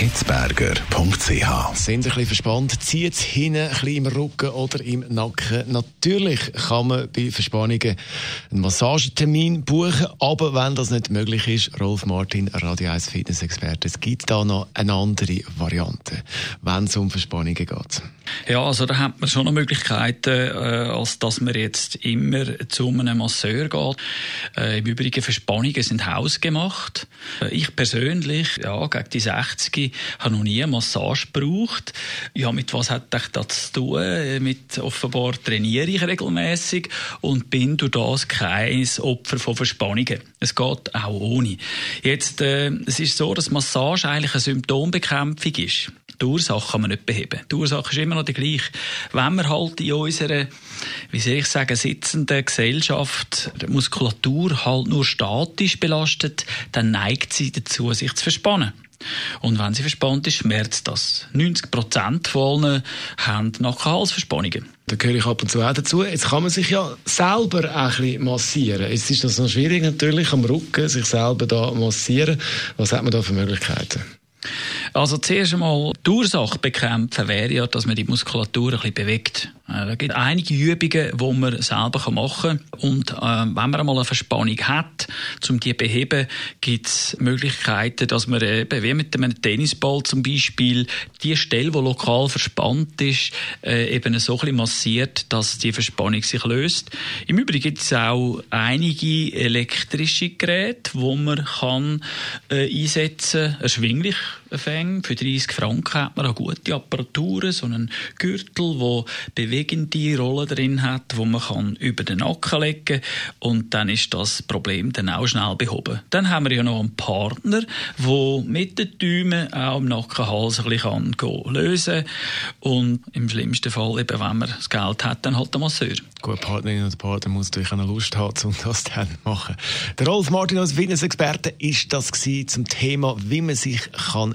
hitzberger.ch. Sind ein bisschen verspannt? Zieht es hinten ein bisschen im Rücken oder im Nacken? Natürlich kann man bei Verspannungen einen Massagetermin buchen, aber wenn das nicht möglich ist, Rolf Martin, Radio 1 Fitness-Experte, es gibt da noch eine andere Variante, wenn es um Verspannungen geht. Ja, also da hat man schon noch Möglichkeiten, äh, als dass man jetzt immer zu einem Masseur geht. Äh, Im Übrigen Verspannungen sind hausgemacht. Äh, ich persönlich, ja, gegen die 60 habe noch nie eine Massage gebraucht. Ja, mit was hat das zu tun? Äh, mit offenbar trainiere ich regelmäßig und bin durch das kein Opfer von Verspannungen. Es geht auch ohne. Jetzt, äh, es ist so, dass Massage eigentlich eine Symptombekämpfung ist. Die Ursache kann man nicht beheben. Die Ursache ist immer noch die gleiche. Wenn man halt in unserer, wie soll ich sagen, sitzenden Gesellschaft die Muskulatur halt nur statisch belastet, dann neigt sie dazu, sich zu verspannen. Und wenn sie verspannt ist, schmerzt das. 90 Prozent von allen haben Nackenhalsverspannungen. Da gehöre ich ab und zu auch dazu. Jetzt kann man sich ja selber auch ein bisschen massieren. Jetzt ist das noch schwierig natürlich, am Rücken sich selber da massieren. Was hat man da für Möglichkeiten? Also zuerst einmal die Ursache bekämpfen wäre ja, dass man die Muskulatur ein bisschen bewegt. Äh, es gibt einige Übungen, die man selber machen kann. Und äh, wenn man einmal eine Verspannung hat, um die zu beheben, gibt es Möglichkeiten, dass man eben, wie mit einem Tennisball zum Beispiel, die Stelle, die lokal verspannt ist, äh, eben so ein bisschen massiert, dass die Verspannung sich löst. Im Übrigen gibt es auch einige elektrische Geräte, die man kann, äh, einsetzen kann, erschwinglich fängt. Für 30 Franken hat man auch gute Apparaturen, so einen Gürtel, der bewegende Rolle drin hat, wo man kann über den Nacken legen und dann ist das Problem dann auch schnell behoben. Dann haben wir ja noch einen Partner, der mit den Däumen auch im Nackenhals ein bisschen kann lösen und im schlimmsten Fall, eben, wenn man das Geld hat, dann halt der Masseur. Gut, Partnerin oder Partner muss natürlich auch Lust haben, um das dann zu machen. Der Rolf Martin als Fitness-Experte ist das zum Thema, wie man sich kann